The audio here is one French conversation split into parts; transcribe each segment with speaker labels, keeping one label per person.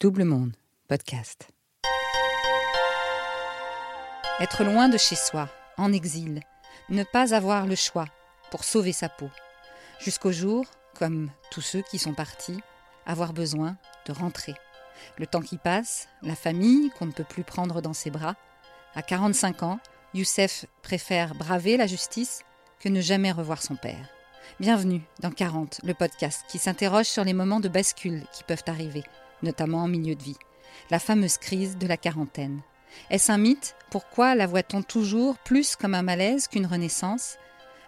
Speaker 1: Double Monde, podcast. Être loin de chez soi, en exil, ne pas avoir le choix pour sauver sa peau. Jusqu'au jour, comme tous ceux qui sont partis, avoir besoin de rentrer. Le temps qui passe, la famille qu'on ne peut plus prendre dans ses bras. À 45 ans, Youssef préfère braver la justice que ne jamais revoir son père. Bienvenue dans 40, le podcast qui s'interroge sur les moments de bascule qui peuvent arriver notamment en milieu de vie. La fameuse crise de la quarantaine. Est-ce un mythe? Pourquoi la voit-on toujours plus comme un malaise qu'une renaissance?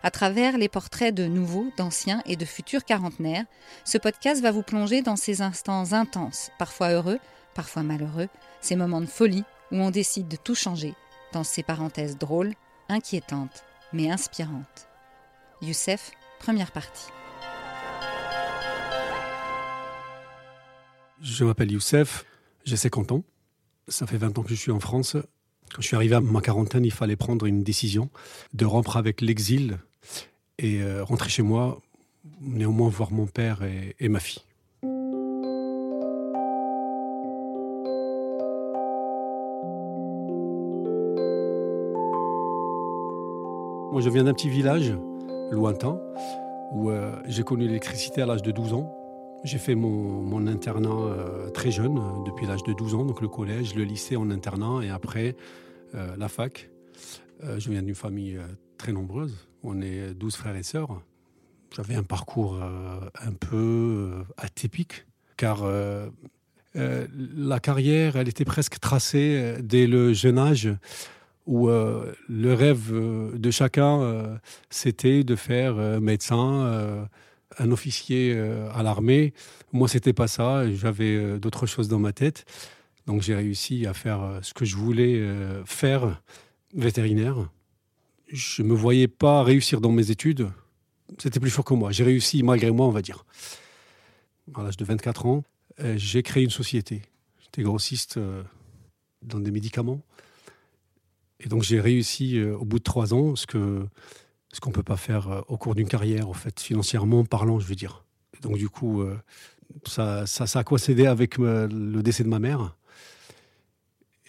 Speaker 1: À travers les portraits de nouveaux, d'anciens et de futurs quarantenaires, ce podcast va vous plonger dans ces instants intenses, parfois heureux, parfois malheureux, ces moments de folie où on décide de tout changer, dans ces parenthèses drôles, inquiétantes, mais inspirantes. Youssef, première partie.
Speaker 2: Je m'appelle Youssef, j'ai 50 ans. Ça fait 20 ans que je suis en France. Quand je suis arrivé à ma quarantaine, il fallait prendre une décision de rompre avec l'exil et euh, rentrer chez moi, néanmoins voir mon père et, ma fille. Moi, je viens d'un petit village lointain où euh, j'ai connu l'électricité à l'âge de 12 ans. J'ai fait mon, internat euh, très jeune, euh, depuis l'âge de 12 ans, donc le collège, le lycée en internat et après euh, la fac. je viens d'une famille très nombreuse, on est 12 frères et sœurs. J'avais un parcours un peu atypique, car la carrière, elle était presque tracée dès le jeune âge où le rêve de chacun, c'était de faire médecin, un officier euh, à l'armée. Moi, c'était pas ça. J'avais euh, d'autres choses dans ma tête. Donc, j'ai réussi à faire euh, ce que je voulais faire, vétérinaire. Je me voyais pas réussir dans mes études. C'était plus fort que moi. J'ai réussi malgré moi, on va dire. À l'âge de 24 ans, j'ai créé une société. J'étais grossiste dans des médicaments. Et donc, j'ai réussi au bout de trois ans ce que ce qu'on ne peut pas faire euh, au cours d'une carrière, en fait, financièrement parlant, je veux dire. Donc du coup, euh, ça, ça, a coïncidé avec euh, le décès de ma mère.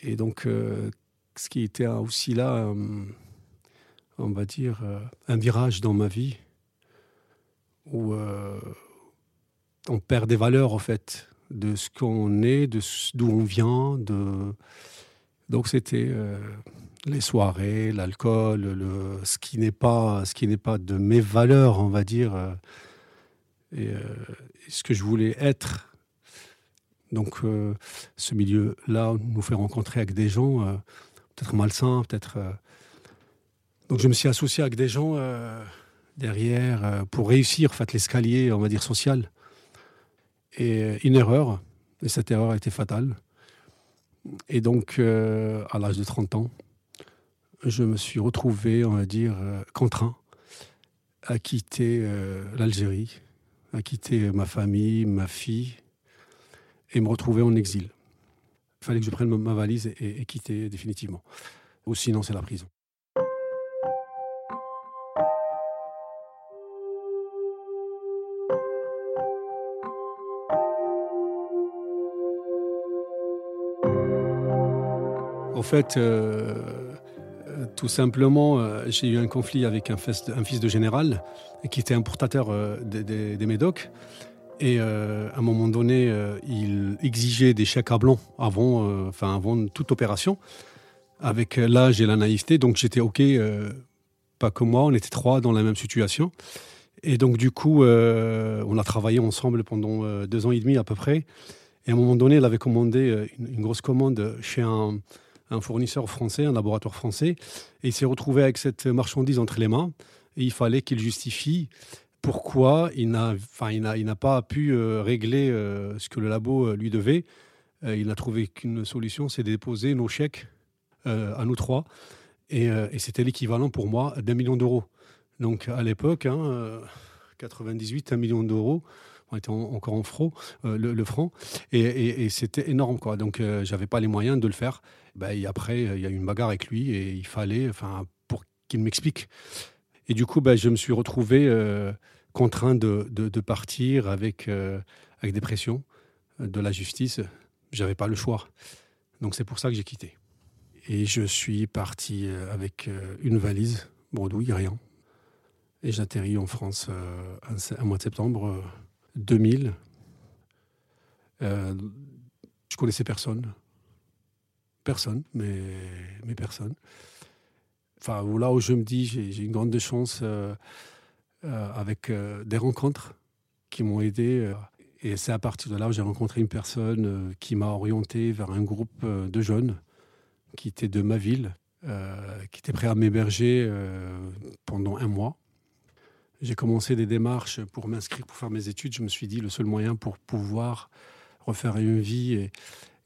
Speaker 2: Et donc, ce qui était aussi là, on va dire, un virage dans ma vie, où on perd des valeurs, en fait, de ce qu'on est, d'où on vient. De... Donc c'était les soirées, l'alcool, ce qui n'est pas, ce qui n'est pas de mes valeurs, on va dire, euh, euh, et, ce que je voulais être. Donc, euh, ce milieu-là nous fait rencontrer avec des gens peut-être malsains, peut-être. Donc, je me suis associé avec des gens derrière pour réussir, en fait, l'escalier, on va dire social. Et une erreur, et cette erreur a été fatale. Et donc, à l'âge de 30 ans, je me suis retrouvé, on va dire, euh, contraint à quitter euh, l'Algérie, à quitter ma famille, ma fille, et me retrouver en exil. Il fallait que je prenne ma valise et, et quitter définitivement. Ou sinon, c'est la prison. En fait, euh, tout simplement, euh, j'ai eu un conflit avec un fils, de, général qui était importateur euh, des, médocs. Et euh, à un moment donné, il exigeait des chèques à blanc avant, enfin avant toute opération, avec l'âge et la naïveté. Donc j'étais OK, pas que moi, on était trois dans la même situation. Et donc du coup, on a travaillé ensemble pendant deux ans et demi à peu près. Et à un moment donné, il avait commandé une grosse commande chez un, un fournisseur français, un laboratoire français, et il s'est retrouvé avec cette marchandise entre les mains, et il fallait qu'il justifie pourquoi il n'a, enfin, il pas pu euh, régler euh, ce que le labo euh, lui devait. il n'a trouvé qu'une solution, c'est de déposer nos chèques à nous trois, et, c'était l'équivalent pour moi d'un million d'euros. Donc à l'époque, hein, 98, un million d'euros, on était encore en franc, le, franc, et, c'était énorme quoi. Donc j'avais pas les moyens de le faire. Bah, et après, il y a eu une bagarre avec lui et il fallait, enfin, pour qu'il m'explique. Et du coup, bah, je me suis retrouvé euh, contraint de, de, partir avec, euh, avec des pressions de la justice, J'avais pas le choix. Donc c'est pour ça que j'ai quitté. Et je suis parti euh, avec euh, une valise, bredouille, rien. Et j'atterris en France un mois de septembre 2000. je connaissais personne. Personne, mais, mais personne. Enfin, là où je me dis, j'ai une grande chance avec des rencontres qui m'ont aidé et c'est à partir de là que j'ai rencontré une personne euh, qui m'a orienté vers un groupe euh, de jeunes qui était de ma ville, euh, qui était prêt à m'héberger pendant un mois. J'ai commencé des démarches pour m'inscrire, pour faire mes études. Je me suis dit, le seul moyen pour pouvoir refaire une vie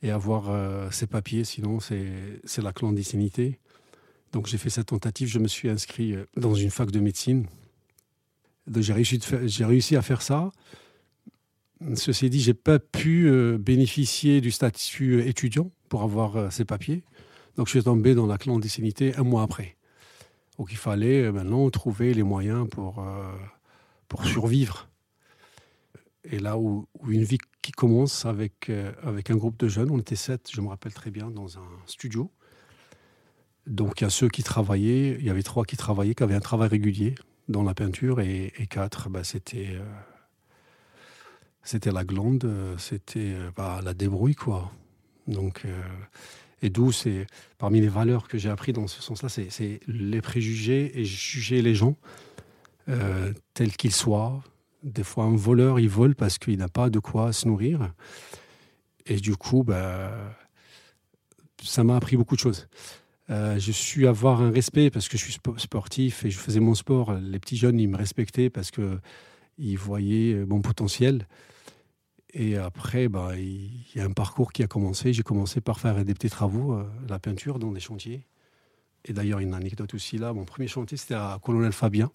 Speaker 2: et, avoir ces papiers, sinon c'est la clandestinité. Donc j'ai fait cette tentative, je me suis inscrit dans une fac de médecine. J'ai réussi, à faire ça. Ceci dit, j'ai pas pu euh, bénéficier du statut étudiant pour avoir euh, ces papiers. Donc je suis tombé dans la clandestinité un mois après. Donc il fallait euh, maintenant trouver les moyens pour, pour survivre. Et là où, une vie qui commence avec, avec un groupe de jeunes, on était sept, je me rappelle très bien, dans un studio. Donc il y a ceux qui travaillaient, il y avait trois qui travaillaient, qui avaient un travail régulier dans la peinture, et, quatre, bah, c'était la glande, euh, c'était euh, bah, la débrouille, quoi. Donc, euh, et d'où c'est parmi les valeurs que j'ai appris dans ce sens-là, c'est les préjugés et juger les gens tels qu'ils soient. Des fois, un voleur, il vole parce qu'il n'a pas de quoi se nourrir. Et du coup, bah, ça m'a appris beaucoup de choses. je suis avoir un respect parce que je suis sportif et je faisais mon sport. Les petits jeunes, ils me respectaient parce qu'ils voyaient mon potentiel. Et après, bah, il y a un parcours qui a commencé. J'ai commencé par faire des petits travaux, euh, la peinture dans des chantiers. Et d'ailleurs, une anecdote aussi là. Mon premier chantier, c'était à Colonel Fabien,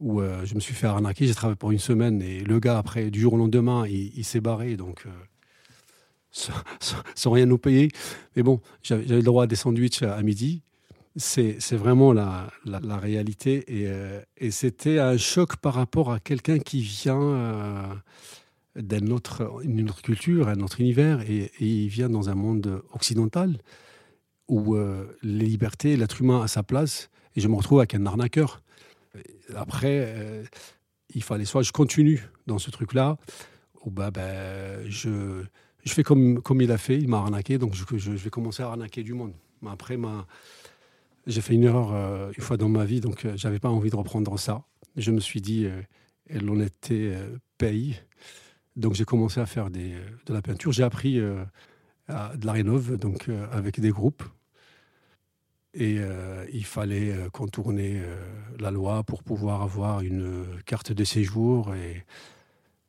Speaker 2: où euh, je me suis fait arnaquer. J'ai travaillé pour une semaine et le gars, après, du jour au lendemain, il, s'est barré. Donc, euh, sans, rien nous payer. Mais bon, j'avais le droit à des sandwichs à midi. C'est vraiment la, réalité. Et c'était un choc par rapport à quelqu'un qui vient d'une autre, culture, un autre univers, et, il vient dans un monde occidental où euh, les libertés, l'être humain a sa place, et je me retrouve avec un arnaqueur. Après, euh, il fallait soit je continue dans ce truc-là, ou bah, bah, je, je fais comme, comme il a fait, il m'a arnaqué, donc je, je, vais commencer à arnaquer du monde. Mais après, j'ai fait une erreur euh, une fois dans ma vie, donc j'avais pas envie de reprendre ça. Je me suis dit, l'honnêteté paye. Donc j'ai commencé à faire des, de la peinture. J'ai appris euh, à, de la rénove, donc euh, avec des groupes. Et euh, il fallait contourner la loi pour pouvoir avoir une carte de séjour. Et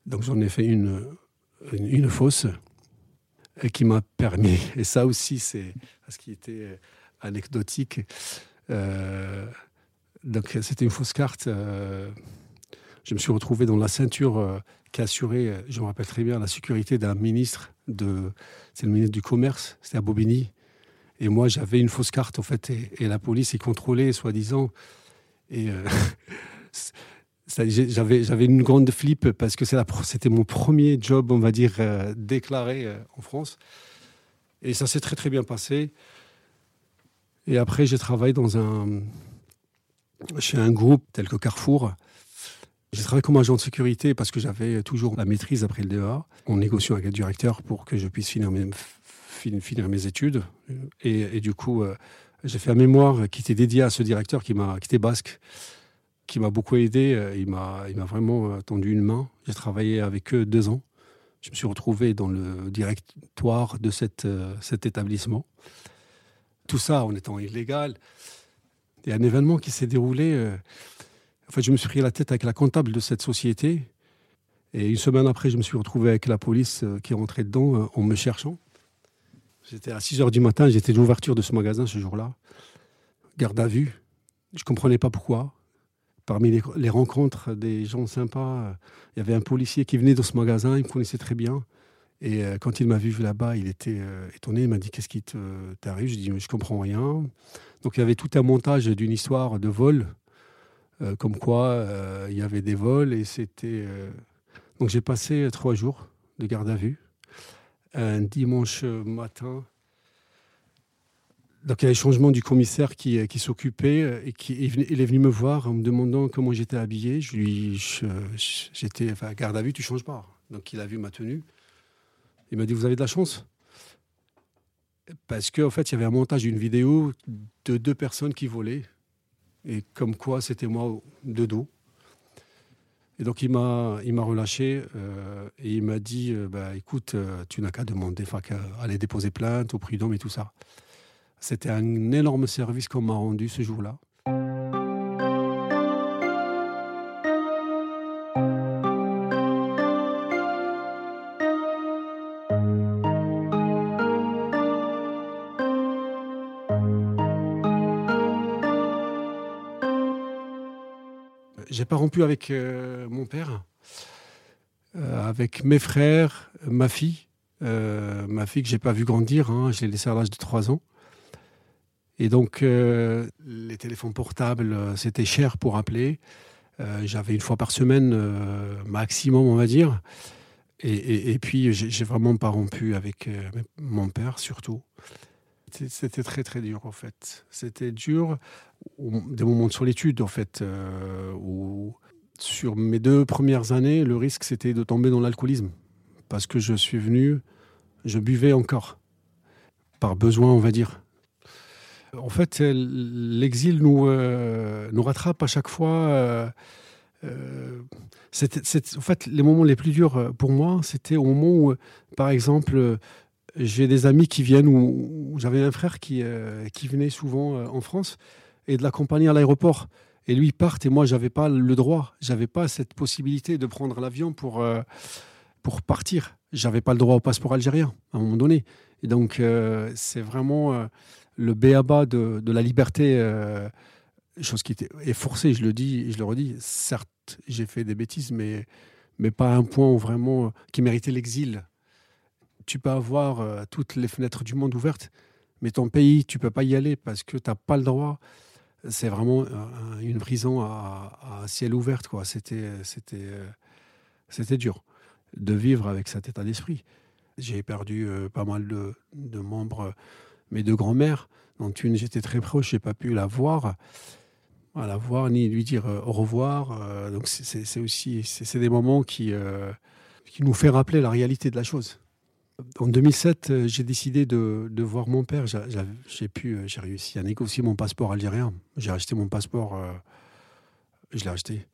Speaker 2: donc j'en ai fait une fausse qui m'a permis, et ça aussi c'est ce qui était anecdotique, donc c'était une fausse carte. Je me suis retrouvé dans la ceinture qui a assuré, euh, je me rappelle très bien, la sécurité d'un ministre, de, c'est le ministre du Commerce, c'était à Bobigny. Et moi, j'avais une fausse carte, en fait, et, la police y contrôlait, soi-disant. Et euh, j'avais, j'avais une grande flip parce que c'était mon premier job, on va dire, euh, déclaré en France. Et ça s'est très, très bien passé. Et après, j'ai travaillé dans un, chez un groupe tel que Carrefour, j'ai travaillé comme agent de sécurité parce que j'avais toujours la maîtrise après le DEA, en négociant avec le directeur pour que je puisse finir mes, études. Et, du coup, euh, j'ai fait un mémoire qui était dédié à ce directeur qui, m'a, qui était basque, qui m'a beaucoup aidé. Euh, il m'a, il m'a vraiment euh, tendu une main. J'ai travaillé avec eux deux ans. Je me suis retrouvé dans le directoire de cette, cet établissement. Tout ça en étant illégal. Il y a un événement qui s'est déroulé fait, je me suis pris la tête avec la comptable de cette société. Et une semaine après, je me suis retrouvé avec la police euh, qui est rentrée dedans euh, en me cherchant. J'étais à 6 h du matin, j'étais l'ouverture de ce magasin ce jour-là. Garde à vue. Je ne comprenais pas pourquoi. Parmi les, rencontres des gens sympas, euh, il y avait un policier qui venait dans ce magasin, il me connaissait très bien. Et quand il m'a vu là-bas, il était étonné. Il m'a dit Qu'est-ce qui t'arrive? Je dis Je comprends rien. Donc il y avait tout un montage d'une histoire de vol euh, comme quoi euh, il y avait des vols et c'était. Euh, donc j'ai passé trois jours de garde à vue un dimanche matin. Donc il y a le changement du commissaire qui, s'occupait et qui il est venu me voir en me demandant comment j'étais habillé. Je lui, j'étais, enfin, garde à vue, tu changes pas. Donc il a vu ma tenue. Il m'a dit, vous avez de la chance parce qu'en en fait, il y avait un montage d'une vidéo de deux personnes qui volaient. Et comme quoi, c'était moi de dos. Et donc, il m'a, relâché euh, et il m'a dit euh, bah, écoute, euh, tu n'as qu'à demander, enfin, qu'à aller déposer plainte au prud'homme et tout ça. C'était un énorme service qu'on m'a rendu ce jour-là. J'ai pas rompu avec euh, mon père, euh, avec mes frères, ma fille, euh, ma fille que j'ai pas vu grandir, hein, je l'ai laissée à l'âge de 3 ans. Et donc, les téléphones portables, c'était cher pour appeler. J'avais une fois par semaine, maximum, on va dire. Et, et puis, j'ai vraiment pas rompu avec mon père, surtout. C'était très très dur en fait. C'était dur, des moments de solitude en fait, euh, sur mes deux premières années, le risque c'était de tomber dans l'alcoolisme. Parce que je suis venu, je buvais encore, par besoin on va dire. En fait, l'exil nous, euh, nous rattrape à chaque fois. Euh, en fait, les moments les plus durs pour moi, c'était au moment où, par exemple, j'ai des amis qui viennent, ou j'avais un frère qui, euh, qui venait souvent euh, en France et de l'accompagner à l'aéroport. Et lui, il part et moi, j'avais pas le droit, j'avais pas cette possibilité de prendre l'avion pour, euh, pour partir. J'avais pas le droit au passeport algérien à un moment donné. Et donc, c'est vraiment le béaba de, de la liberté, chose qui était, est forcée, je le dis, je le redis. Certes, j'ai fait des bêtises, mais, mais pas à un point vraiment qui méritait l'exil tu peux avoir euh, toutes les fenêtres du monde ouvertes, mais ton pays, tu peux pas y aller parce que tu n'as pas le droit. C'est vraiment euh, une prison à, ciel ouvert. Quoi. C'était, c'était, euh, c'était dur de vivre avec cet état d'esprit. J'ai perdu pas mal de, membres, mes deux grands-mères, dont une j'étais très proche, j'ai pas pu la voir, la voir ni lui dire au revoir. donc c'est, aussi c'est, des moments qui, qui nous fait rappeler la réalité de la chose. En 2007, euh, j'ai décidé de, voir mon père. Euh, j'ai réussi à négocier mon passeport algérien. J'ai acheté mon passeport, euh, je l'ai acheté.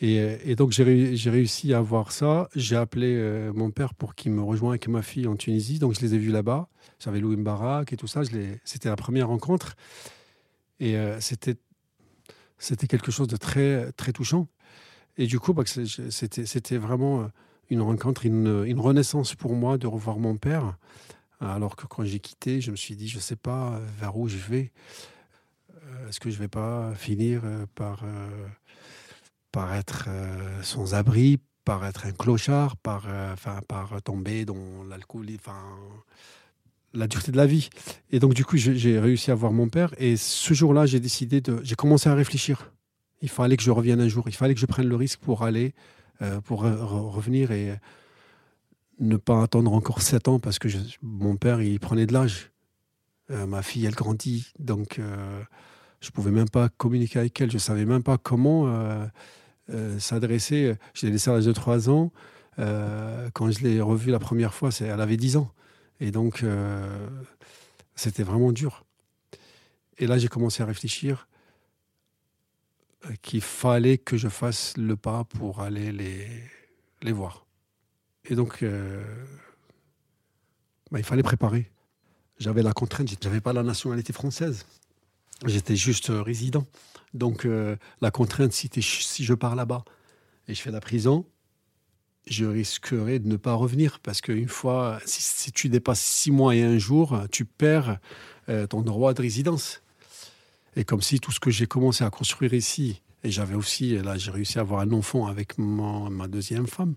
Speaker 2: Et, donc j'ai réussi à avoir ça. J'ai appelé mon père pour qu'il me rejoigne avec ma fille en Tunisie. Donc je les ai vus là-bas. J'avais loué une baraque et tout ça. C'était la première rencontre. Et c'était quelque chose de très très touchant. Et du coup, bah, c'était vraiment une rencontre, une, renaissance pour moi de revoir mon père. Alors que quand j'ai quitté, je me suis dit, je ne sais pas vers où je vais. Euh, est-ce que je ne vais pas finir euh, par, euh, par être sans abri, par être un clochard, par, enfin, par tomber dans l'alcool, enfin, la dureté de la vie. Et donc, du coup, j'ai réussi à voir mon père. Et ce jour-là, j'ai décidé de. J'ai commencé à réfléchir. Il fallait que je revienne un jour. Il fallait que je prenne le risque pour aller euh, pour revenir et ne pas attendre encore sept ans parce que mon père, il prenait de l'âge. Euh, ma fille, elle grandit. Donc, euh, je ne pouvais même pas communiquer avec elle. Je ne savais même pas comment s'adresser. Je l'ai laissée à l'âge de 3 ans. quand je l'ai revue la première fois, elle avait 10 ans. Et donc, c'était vraiment dur. Et là, j'ai commencé à réfléchir qu'il fallait que je fasse le pas pour aller les, les voir. Et donc, euh, bah, il fallait préparer. J'avais la contrainte, je n'avais pas la nationalité française. J'étais juste euh, résident. Donc, euh, la contrainte, si, si je pars là-bas et je fais la prison, je risquerais de ne pas revenir parce qu'une fois, si, tu dépasses six mois et un jour, tu perds ton droit de résidence. Et comme si tout ce que j'ai commencé à construire ici, et j'avais aussi, là j'ai réussi à avoir un enfant avec ma deuxième femme,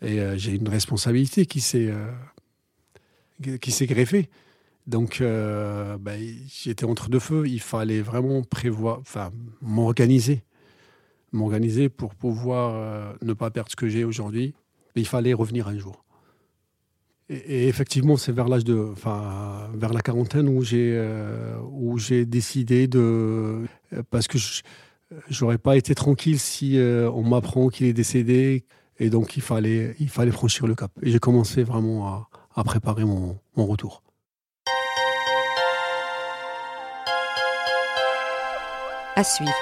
Speaker 2: et euh, j'ai une responsabilité qui s'est euh, qui s'est greffée. Donc euh, ben, j'étais entre deux feux, il fallait vraiment prévoir, enfin m'organiser, m'organiser pour pouvoir ne pas perdre ce que j'ai aujourd'hui, mais il fallait revenir un jour. Et, effectivement, c'est vers l'âge de, enfin, vers la quarantaine où j'ai, euh, où j'ai décidé de, parce que j'aurais pas été tranquille si euh, on m'apprend qu'il est décédé, et donc il fallait, il fallait franchir le cap. Et j'ai commencé vraiment à, à préparer mon, mon retour.
Speaker 1: À suivre.